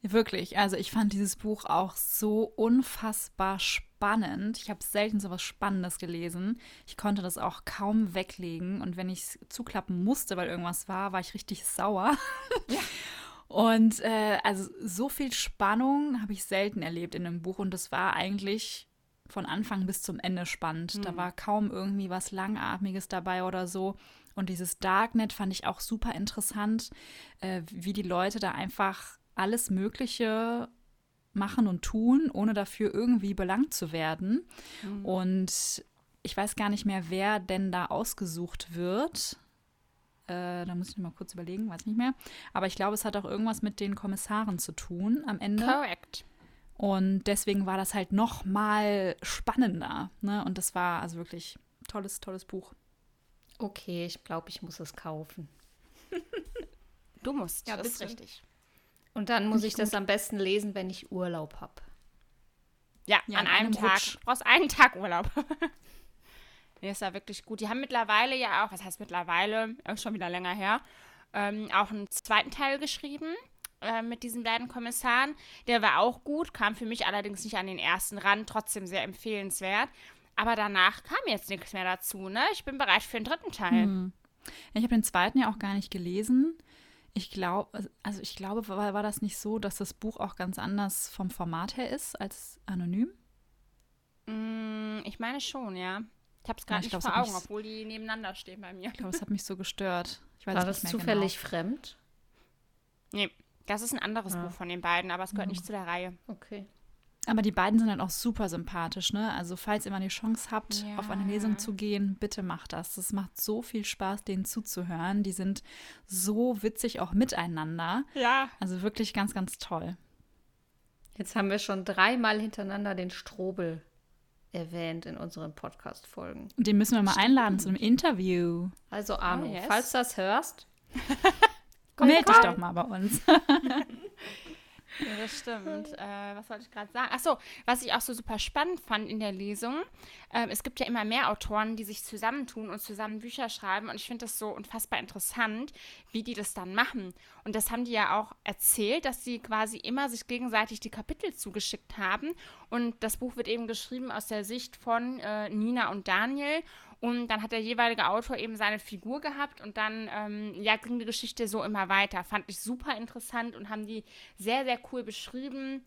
Wirklich, also ich fand dieses Buch auch so unfassbar spannend. Ich habe selten so was Spannendes gelesen. Ich konnte das auch kaum weglegen und wenn ich es zuklappen musste, weil irgendwas war, war ich richtig sauer. <laughs> Und äh, also so viel Spannung habe ich selten erlebt in einem Buch und das war eigentlich von Anfang bis zum Ende spannend. Da war kaum irgendwie was Langatmiges dabei oder so. Und dieses Darknet fand ich auch super interessant, äh, wie die Leute da einfach alles Mögliche machen und tun, ohne dafür irgendwie belangt zu werden. Und ich weiß gar nicht mehr, wer denn da ausgesucht wird. Äh, da muss ich mal kurz überlegen, weiß nicht mehr. Aber ich glaube, es hat auch irgendwas mit den Kommissaren zu tun am Ende. Correct. Und deswegen war das halt noch mal spannender. Ne? Und das war also wirklich tolles, tolles Buch. Okay, ich glaube, ich muss es kaufen. <laughs> Du musst. Ja, das ist richtig. Und dann muss ich das am besten lesen, wenn ich Urlaub habe. Ja, Ja, an an einem einem Tag. Rutsch. Du brauchst einen Tag Urlaub. <laughs> nee, ist ja wirklich gut. Die haben mittlerweile ja auch, was heißt mittlerweile, schon wieder länger her, ähm, auch einen zweiten Teil geschrieben äh, mit diesen beiden Kommissaren. Der war auch gut, kam für mich allerdings nicht an den ersten ran, trotzdem sehr empfehlenswert. Aber danach kam jetzt nichts mehr dazu, ne? Ich bin bereit für den dritten Teil. Hm. Ich habe den zweiten ja auch gar nicht gelesen. Ich glaube, also ich glaube, war, war das nicht so, dass das Buch auch ganz anders vom Format her ist als anonym? Mm, ich meine schon, ja. Ich habe es Ja, gerade ich nicht glaub, vor Augen, mich- obwohl die nebeneinander stehen bei mir. Ich glaube, es hat mich so gestört. Ich weiß War das mehr zufällig fremd? Nee, das ist ein anderes Ja. Buch von den beiden, aber es gehört nicht zu der Reihe. Okay. Aber die beiden sind dann auch super sympathisch, ne? Also falls ihr mal die Chance habt, Ja. auf eine Lesung zu gehen, bitte macht das. Das macht so viel Spaß, denen zuzuhören. Die sind so witzig auch miteinander. Ja. Also wirklich ganz, ganz toll. Jetzt haben wir schon dreimal hintereinander den Strobel erwähnt in unseren Podcast-Folgen. Und den müssen wir mal einladen zu einem Interview. Also Arno, Oh, yes. falls du das hörst, <laughs> Meld dich vorbei. doch mal bei uns. <laughs> Ja, das stimmt. Äh, was wollte ich gerade sagen? Achso, was ich auch so super spannend fand in der Lesung, ähm, es gibt ja immer mehr Autoren, die sich zusammentun und zusammen Bücher schreiben und ich finde das so unfassbar interessant, wie die das dann machen. Und das haben die ja auch erzählt, dass sie quasi immer sich gegenseitig die Kapitel zugeschickt haben und das Buch wird eben geschrieben aus der Sicht von äh, Nina und Daniel und dann hat der jeweilige Autor eben seine Figur gehabt und dann ähm, ja, ging die Geschichte so immer weiter. Fand ich super interessant und haben die sehr, sehr cool beschrieben.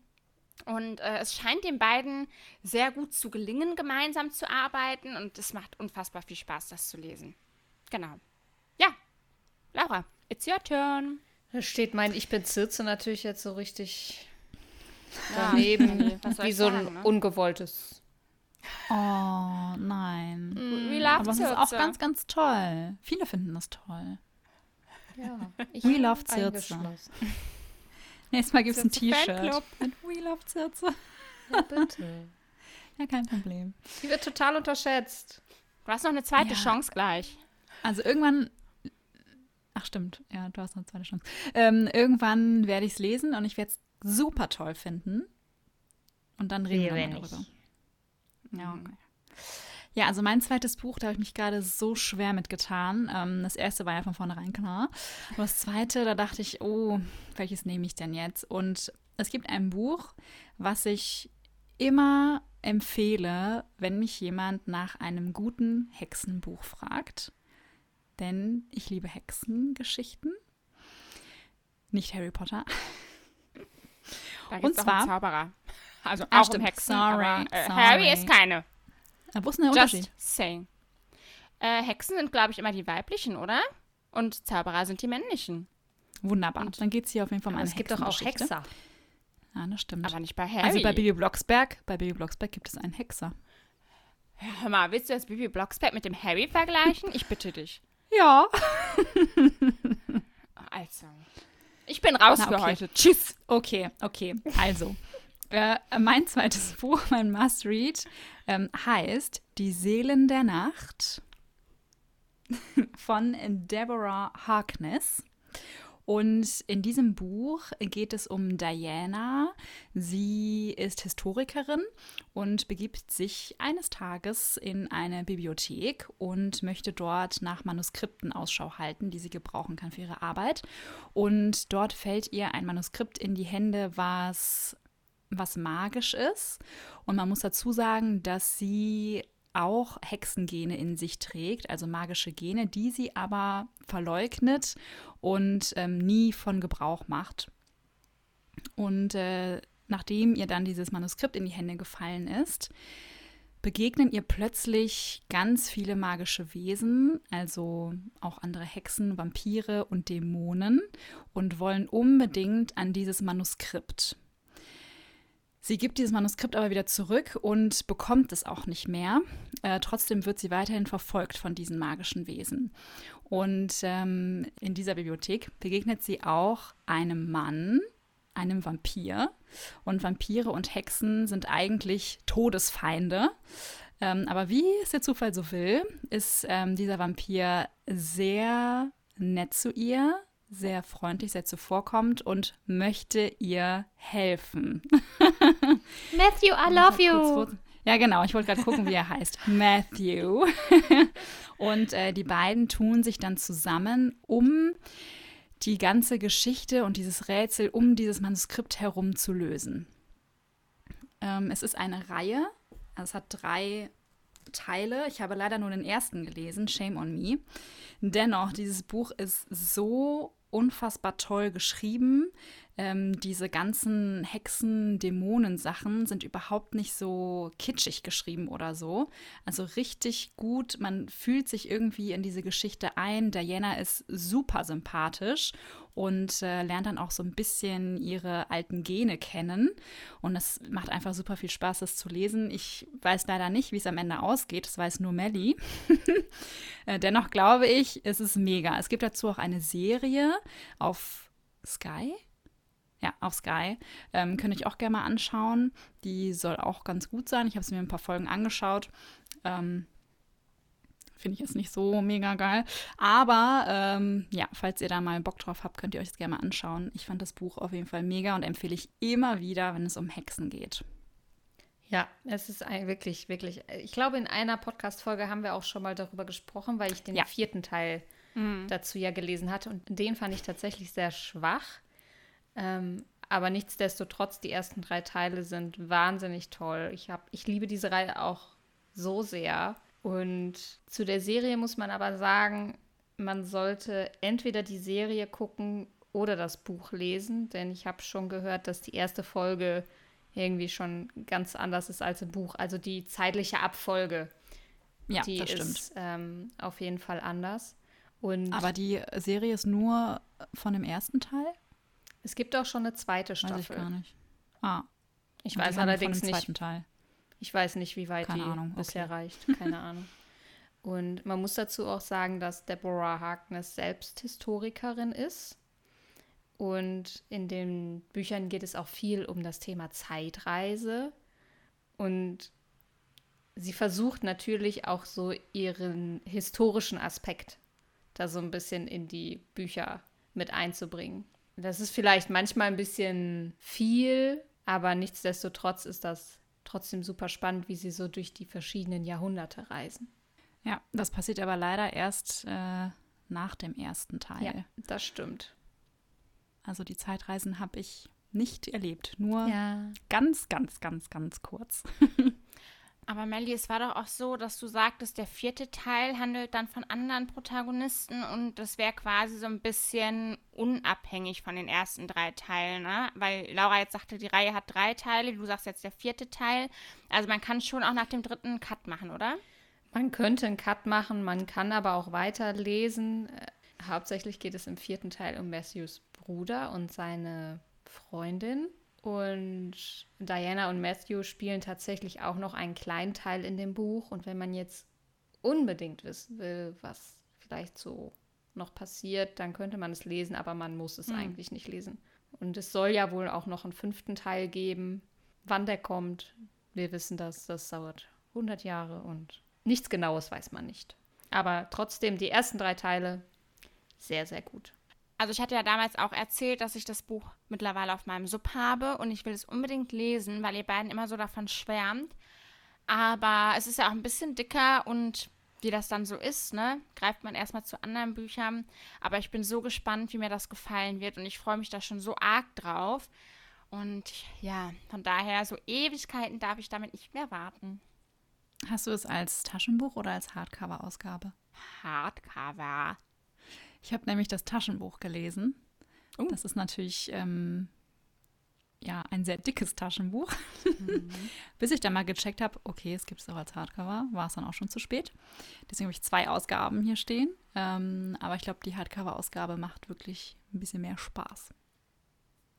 Und äh, es scheint den beiden sehr gut zu gelingen, gemeinsam zu arbeiten. Und es macht unfassbar viel Spaß, das zu lesen. Genau. Ja, Laura, it's your turn. da steht mein Ich bin Zirze natürlich jetzt so richtig Ja, daneben, nee, <laughs> was soll wie so ein ne? ungewolltes. Oh, nein. We love Aber es ist auch Zirze. ganz, ganz toll. Viele finden das toll. Ja, ich We love Circe. eingeschlossen. <laughs> Nächstes Mal gibt es ein T-Shirt mit We Love Circe. Ja, bitte. <laughs> Ja, kein Problem. Die wird total unterschätzt. Du hast noch eine zweite Ja. Chance gleich. Also irgendwann. Ach stimmt, ja, du hast noch eine zweite Chance. Ähm, irgendwann werde ich es lesen und ich werde es super toll finden. Und dann reden wir Wehe mal nicht. Ja, okay. Ja, also mein zweites Buch, da habe ich mich gerade so schwer mitgetan. Ähm, das erste war ja von vornherein klar. Aber das zweite, da dachte ich, oh, welches nehme ich denn jetzt? Und es gibt ein Buch, was ich immer empfehle, wenn mich jemand nach einem guten Hexenbuch fragt. Denn ich liebe Hexengeschichten. Nicht Harry Potter. Da Und gibt's auch zwar- einen Zauberer. Also Ah, auch stimmt. um Hexen. Sorry, aber, äh, sorry. Harry ist keine. Wo ist denn der Just Unterschied? saying. Äh, Hexen sind, glaube ich, immer die weiblichen, oder? Und Zauberer sind die männlichen. Wunderbar. Und- Dann geht es hier auf jeden Fall um Aber eine es gibt doch auch. Hexer. Ja, das stimmt. Aber nicht bei Harry. also bei Bibi Blocksberg, bei Bibi Blocksberg gibt es einen Hexer. Hör mal, willst du das Bibi Blocksberg mit dem Harry vergleichen? Ich bitte dich. <laughs> Ja. Also. Ich bin raus Na, für okay. heute. Tschüss. Okay, okay. Also, äh, mein zweites <laughs> Buch, mein Must-Read, ähm, heißt Die Seelen der Nacht von Deborah Harkness. Und in diesem Buch geht es um Diana. Sie ist Historikerin und begibt sich eines Tages in eine Bibliothek und möchte dort nach Manuskripten Ausschau halten, die sie gebrauchen kann für ihre Arbeit. Und dort fällt ihr ein Manuskript in die Hände, was, was magisch ist. Und man muss dazu sagen, dass sie auch Hexengene in sich trägt, also magische Gene, die sie aber verleugnet und ähm, nie von Gebrauch macht. Und äh, nachdem ihr dann dieses Manuskript in die Hände gefallen ist, begegnen ihr plötzlich ganz viele magische Wesen, also auch andere Hexen, Vampire und Dämonen und wollen unbedingt an dieses Manuskript. Sie gibt dieses Manuskript aber wieder zurück und bekommt es auch nicht mehr. Äh, trotzdem wird sie weiterhin verfolgt von diesen magischen Wesen. Und ähm, in dieser Bibliothek begegnet sie auch einem Mann, einem Vampir. Und Vampire und Hexen sind eigentlich Todesfeinde. Ähm, aber wie es der Zufall so will, ist ähm, dieser Vampir sehr nett zu ihr, sehr freundlich, sehr zuvorkommend und möchte ihr helfen. <laughs> Matthew, I love you. Ja, genau. Ich wollte gerade gucken, wie er heißt. <laughs> Matthew. <laughs> und äh, die beiden tun sich dann zusammen, um die ganze Geschichte und dieses Rätsel um dieses Manuskript herum zu lösen. Ähm, es ist eine Reihe. Also es hat drei Teile. Ich habe leider nur den ersten gelesen, Shame on Me. Dennoch, dieses Buch ist so unfassbar toll geschrieben. Ähm, diese ganzen Hexen-Dämonen-Sachen sind überhaupt nicht so kitschig geschrieben oder so. Also richtig gut. Man fühlt sich irgendwie in diese Geschichte ein. Diana ist super sympathisch und äh, lernt dann auch so ein bisschen ihre alten Gene kennen. Und das macht einfach super viel Spaß, das zu lesen. Ich weiß leider nicht, wie es am Ende ausgeht. Das weiß nur Melly. <laughs> Äh, Dennoch glaube ich, es ist mega. Es gibt dazu auch eine Serie auf Sky. Ja, auf Sky. Ähm, könnt ihr euch auch gerne mal anschauen. Die soll auch ganz gut sein. Ich habe es mir ein paar Folgen angeschaut. Ähm, Finde ich jetzt nicht so mega geil. Aber ähm, ja, falls ihr da mal Bock drauf habt, könnt ihr euch das gerne mal anschauen. Ich fand das Buch auf jeden Fall mega und empfehle ich immer wieder, wenn es um Hexen geht. Ja, es ist ein, wirklich, wirklich. Ich glaube, in einer Podcast-Folge haben wir auch schon mal darüber gesprochen, weil ich den Ja. vierten Teil dazu ja gelesen hatte. Und den fand ich tatsächlich sehr schwach. Ähm, aber nichtsdestotrotz, die ersten drei Teile sind wahnsinnig toll. Ich, hab, ich liebe diese Reihe auch so sehr. Und zu der Serie muss man aber sagen, man sollte entweder die Serie gucken oder das Buch lesen, denn ich habe schon gehört, dass die erste Folge irgendwie schon ganz anders ist als im Buch. Also die zeitliche Abfolge, Ja, die ist ähm, auf jeden Fall anders. Und Aber die Serie ist nur von dem ersten Teil? es gibt auch schon eine zweite Weiß ich gar Staffel. nicht. Ah, Ich und weiß allerdings nicht, Teil. Ich weiß nicht, wie weit Keine die Ahnung, bisher okay. reicht. Keine <laughs> Ahnung. Und man muss dazu auch sagen, dass Deborah Harkness selbst Historikerin ist. Und in den Büchern geht es auch viel um das Thema Zeitreise. Und sie versucht natürlich auch so ihren historischen Aspekt da so ein bisschen in die Bücher mit einzubringen. Das ist vielleicht manchmal ein bisschen viel, aber nichtsdestotrotz ist das trotzdem super spannend, wie sie so durch die verschiedenen Jahrhunderte reisen. Ja, das passiert aber leider erst äh, nach dem ersten Teil. Ja, das stimmt. Also die Zeitreisen habe ich nicht erlebt, nur Ja. ganz, ganz, ganz, ganz kurz. <laughs> Aber Melly, es war doch auch so, dass du sagtest, der vierte Teil handelt dann von anderen Protagonisten und das wäre quasi so ein bisschen unabhängig von den ersten drei Teilen, ne? Weil Laura jetzt sagte, die Reihe hat drei Teile, du sagst jetzt der vierte Teil. Also man kann schon auch nach dem dritten einen Cut machen, oder? Man könnte einen Cut machen, man kann aber auch weiterlesen. Äh, Hauptsächlich geht es im vierten Teil um Matthews Bruder und seine Freundin. Und Diana und Matthew spielen tatsächlich auch noch einen kleinen Teil in dem Buch. Und wenn man jetzt unbedingt wissen will, was vielleicht so noch passiert, dann könnte man es lesen, aber man muss es eigentlich nicht lesen. Und es soll ja wohl auch noch einen fünften Teil geben. Wann der kommt, wir wissen das, das dauert 100 Jahre und nichts Genaues weiß man nicht. Aber trotzdem, die ersten drei Teile, sehr, sehr gut. Also ich hatte ja damals auch erzählt, dass ich das Buch mittlerweile auf meinem Sub habe und ich will es unbedingt lesen, weil ihr beiden immer so davon schwärmt. Aber es ist ja auch ein bisschen dicker und wie das dann so ist, ne, greift man erstmal zu anderen Büchern. Aber ich bin so gespannt, wie mir das gefallen wird und ich freue mich da schon so arg drauf. Und ja, von daher, so Ewigkeiten darf ich damit nicht mehr warten. Hast du es als Taschenbuch oder als Hardcover-Ausgabe? Hardcover. Ich habe nämlich das Taschenbuch gelesen. Oh. Das ist natürlich ähm, ja ein sehr dickes Taschenbuch. <laughs> Bis ich dann mal gecheckt habe, okay, es gibt es auch als Hardcover, war es dann auch schon zu spät. Deswegen habe ich zwei Ausgaben hier stehen. Ähm, aber ich glaube, die Hardcover-Ausgabe macht wirklich ein bisschen mehr Spaß.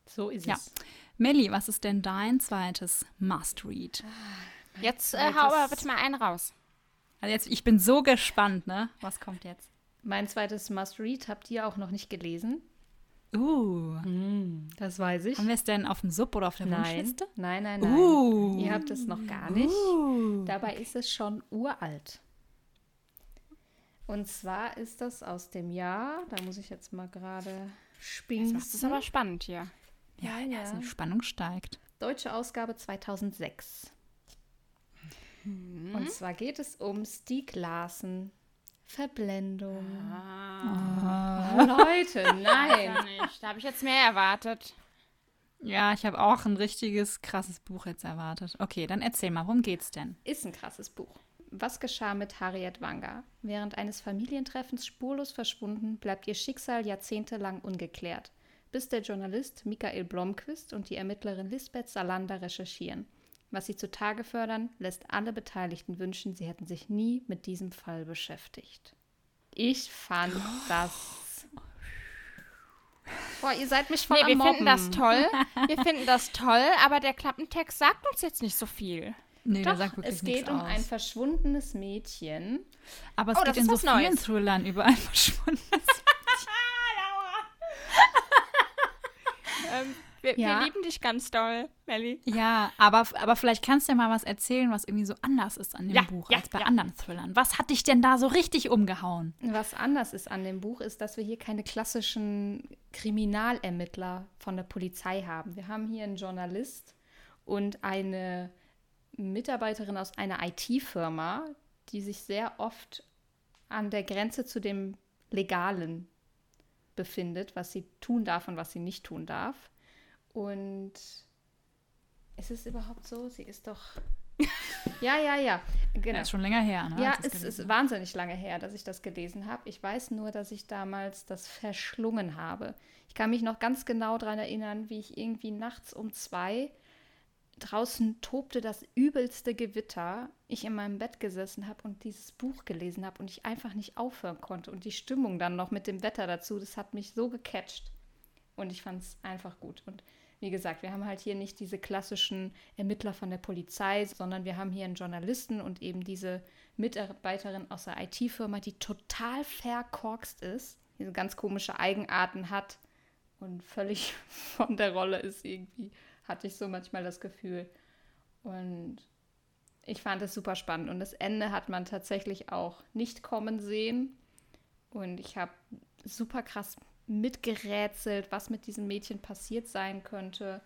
So ist Ja. es. Melli, was ist denn dein zweites Must-Read? Jetzt äh, hau aber bitte mal einen raus. Also jetzt, ich bin so gespannt, ne? Was kommt jetzt? Mein zweites Must-Read habt ihr auch noch nicht gelesen. Uh, Das weiß ich. haben wir es denn auf dem Sub oder auf der Nein, Wunschliste? nein, nein, nein. Uh. Ihr habt es noch gar nicht. Uh. Dabei ist es schon uralt. Und zwar ist das aus dem Jahr, da muss ich jetzt mal gerade spielen. Das ist aber spannend hier. Ja, Ja, ja. die Spannung steigt. Deutsche Ausgabe 2006. Und zwar geht es um Stieg Larsen. Verblendung. Ah. Oh, Leute, <laughs> nein. Da habe ich jetzt mehr erwartet. Ja, ich habe auch ein richtiges krasses Buch jetzt erwartet. Okay, dann erzähl mal, worum geht's denn? Ist ein krasses Buch. Was geschah mit Harriet Wanga? Während eines Familientreffens spurlos verschwunden, bleibt ihr Schicksal jahrzehntelang ungeklärt, bis der Journalist Michael Blomqvist und die Ermittlerin Lisbeth Salander recherchieren. Was sie zutage fördern, lässt alle Beteiligten wünschen, sie hätten sich nie mit diesem Fall beschäftigt. Ich fand das. Boah, ihr seid mich voll Nee, am wir Mobben. finden das toll. <laughs> Wir finden das toll, aber der Klappentext sagt uns jetzt nicht so viel. Nee, Doch, der sagt wirklich es geht um aus. ein verschwundenes Mädchen, Aber es Oh, geht das in ist so vielen Neues. Thrillern überall <laughs> verschwunden. <laughs> Ähm, wir, Ja. wir lieben dich ganz doll, Melly. ja, aber, aber vielleicht kannst du ja mal was erzählen, was irgendwie so anders ist an dem Ja, Buch ja, als bei ja. anderen Thrillern. Was hat dich denn da so richtig umgehauen? Was anders ist an dem Buch, ist, dass wir hier keine klassischen Kriminalermittler von der Polizei haben. Wir haben hier einen Journalist und eine Mitarbeiterin aus einer IT-Firma, die sich sehr oft an der Grenze zu dem Legalen befindet, was sie tun darf und was sie nicht tun darf. Und ist es überhaupt so? Sie ist doch. <laughs> ja, ja, ja. Genau. Ja, ist schon länger her, ne? Ja, es ist wahnsinnig lange her, dass ich das gelesen habe. Ich weiß nur, dass ich damals das verschlungen habe. Ich kann mich noch ganz genau daran erinnern, wie ich irgendwie nachts um zwei draußen tobte das übelste Gewitter. Ich in meinem Bett gesessen habe und dieses Buch gelesen habe und ich einfach nicht aufhören konnte. Und die Stimmung dann noch mit dem Wetter dazu, das hat mich so gecatcht. Und ich fand es einfach gut. Und wie gesagt, wir haben halt hier nicht diese klassischen Ermittler von der Polizei, sondern wir haben hier einen Journalisten und eben diese Mitarbeiterin aus der IT-Firma, die total verkorkst ist, diese ganz komische Eigenarten hat und völlig <laughs> von der Rolle ist irgendwie, hatte ich so manchmal das Gefühl. Und ich fand es super spannend. Und das Ende hat man tatsächlich auch nicht kommen sehen. Und ich habe super krass mitgerätselt, was mit diesem Mädchen passiert sein könnte.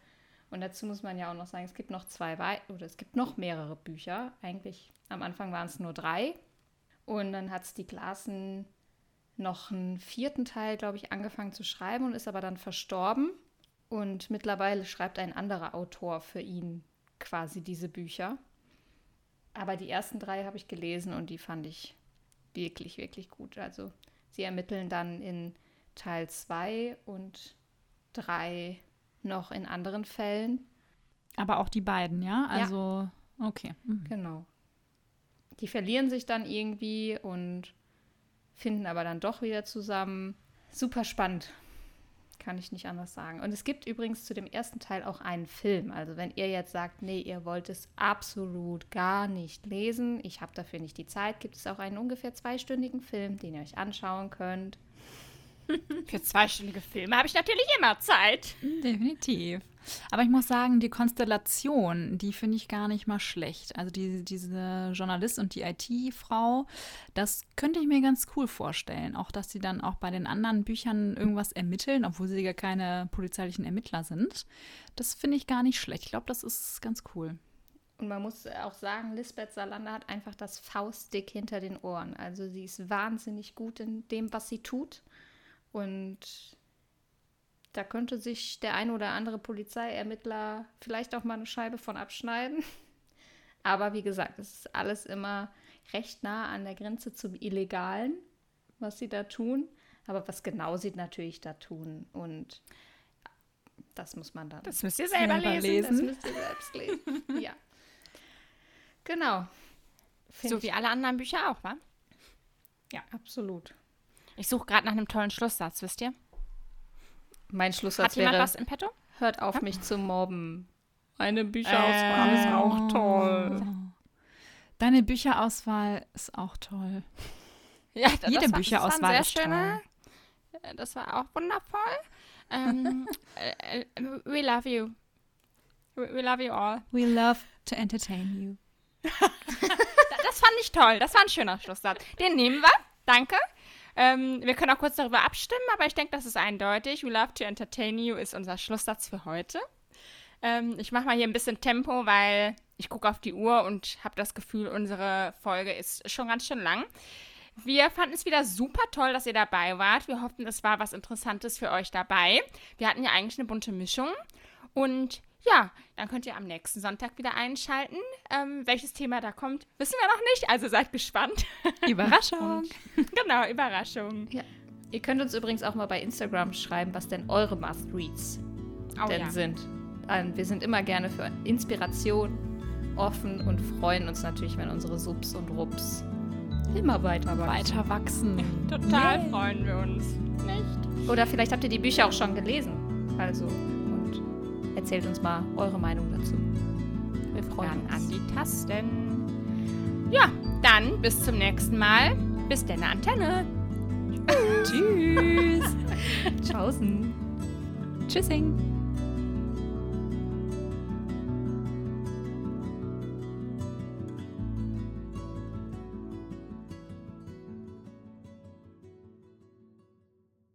Und dazu muss man ja auch noch sagen, es gibt noch zwei oder es gibt noch mehrere Bücher. Eigentlich am Anfang waren es nur drei. Und dann hat Stieg Larsen noch einen vierten Teil, glaube ich, angefangen zu schreiben und ist aber dann verstorben. Und mittlerweile schreibt ein anderer Autor für ihn quasi diese Bücher. Aber die ersten drei habe ich gelesen und die fand ich wirklich, wirklich gut. Also sie ermitteln dann in Teil 2 und 3 noch in anderen Fällen. Aber auch die beiden, ja? Also, ja. okay. Mhm. Genau. Die verlieren sich dann irgendwie und finden aber dann doch wieder zusammen. Super spannend kann ich nicht anders sagen. Und es gibt übrigens zu dem ersten Teil auch einen Film. Also wenn ihr jetzt sagt, nee, ihr wollt es absolut gar nicht lesen, ich habe dafür nicht die Zeit, gibt es auch einen ungefähr zweistündigen Film, den ihr euch anschauen könnt. <laughs> Für zweistündige Filme habe ich natürlich immer Zeit. Definitiv. Aber ich muss sagen, die Konstellation, die finde ich gar nicht mal schlecht. Also die, diese Journalist und die IT-Frau, das könnte ich mir ganz cool vorstellen. Auch, dass sie dann auch bei den anderen Büchern irgendwas ermitteln, obwohl sie gar keine polizeilichen Ermittler sind. Das finde ich gar nicht schlecht. Ich glaube, das ist ganz cool. Und man muss auch sagen, Lisbeth Salander hat einfach das Faustdick hinter den Ohren. Also sie ist wahnsinnig gut in dem, was sie tut. Und da könnte sich der ein oder andere Polizeiermittler vielleicht auch mal eine Scheibe von abschneiden. <laughs> Aber wie gesagt, es ist alles immer recht nah an der Grenze zum Illegalen, was sie da tun. Aber was genau sie natürlich da tun. Und das muss man dann. Das müsst ihr selber, selber lesen. lesen. Das müsst ihr selbst lesen. <laughs> ja. Genau. Find so wie alle anderen Bücher auch, wa? Ja, absolut. Ich suche gerade nach einem tollen Schlusssatz, wisst ihr? Mein Schlusssatz Hat jemand wäre, was im Petto? Hört auf, ja? mich zu mobben. Meine Bücherauswahl äh, ist auch toll. Deine Bücherauswahl ist auch toll. <laughs> Ja, das, Jede das war, Bücherauswahl das ist schöne, toll. Äh, das war auch wundervoll. um, <laughs> äh, äh, we love you. We love you all. We love to entertain you. <laughs> das fand ich toll. Das war ein schöner Schlusssatz. Den nehmen wir. Danke. Ähm, wir können auch kurz darüber abstimmen, aber ich denke, das ist eindeutig. We love to entertain you ist unser Schlusssatz für heute. Ähm, ich mache mal hier ein bisschen Tempo, weil ich gucke auf die Uhr und habe das Gefühl, unsere Folge ist schon ganz schön lang. Wir fanden es wieder super toll, dass ihr dabei wart. Wir hoffen, es war was Interessantes für euch dabei. Wir hatten ja eigentlich eine bunte Mischung. Und ja, dann könnt ihr am nächsten Sonntag wieder einschalten. Ähm, welches Thema da kommt, wissen wir noch nicht, also seid gespannt. <laughs> Überraschung. <laughs> genau, Überraschung. Ja. Ihr könnt uns übrigens auch mal bei Instagram schreiben, was denn eure Must-Reads oh, denn ja. sind. Ähm, wir sind immer gerne für Inspiration offen und freuen uns natürlich, wenn unsere Subs und Rups immer weiter wachsen. Weiter wachsen. Total yeah. freuen wir uns. Nicht? Oder vielleicht habt ihr die Bücher auch schon gelesen. Also Erzählt uns mal eure Meinung dazu. Wir freuen uns. an die Tasten. Ja, dann bis zum nächsten Mal. Bis denn, Antenne. <laughs> Tschüss. <laughs> Tschaußen. Tschüssing.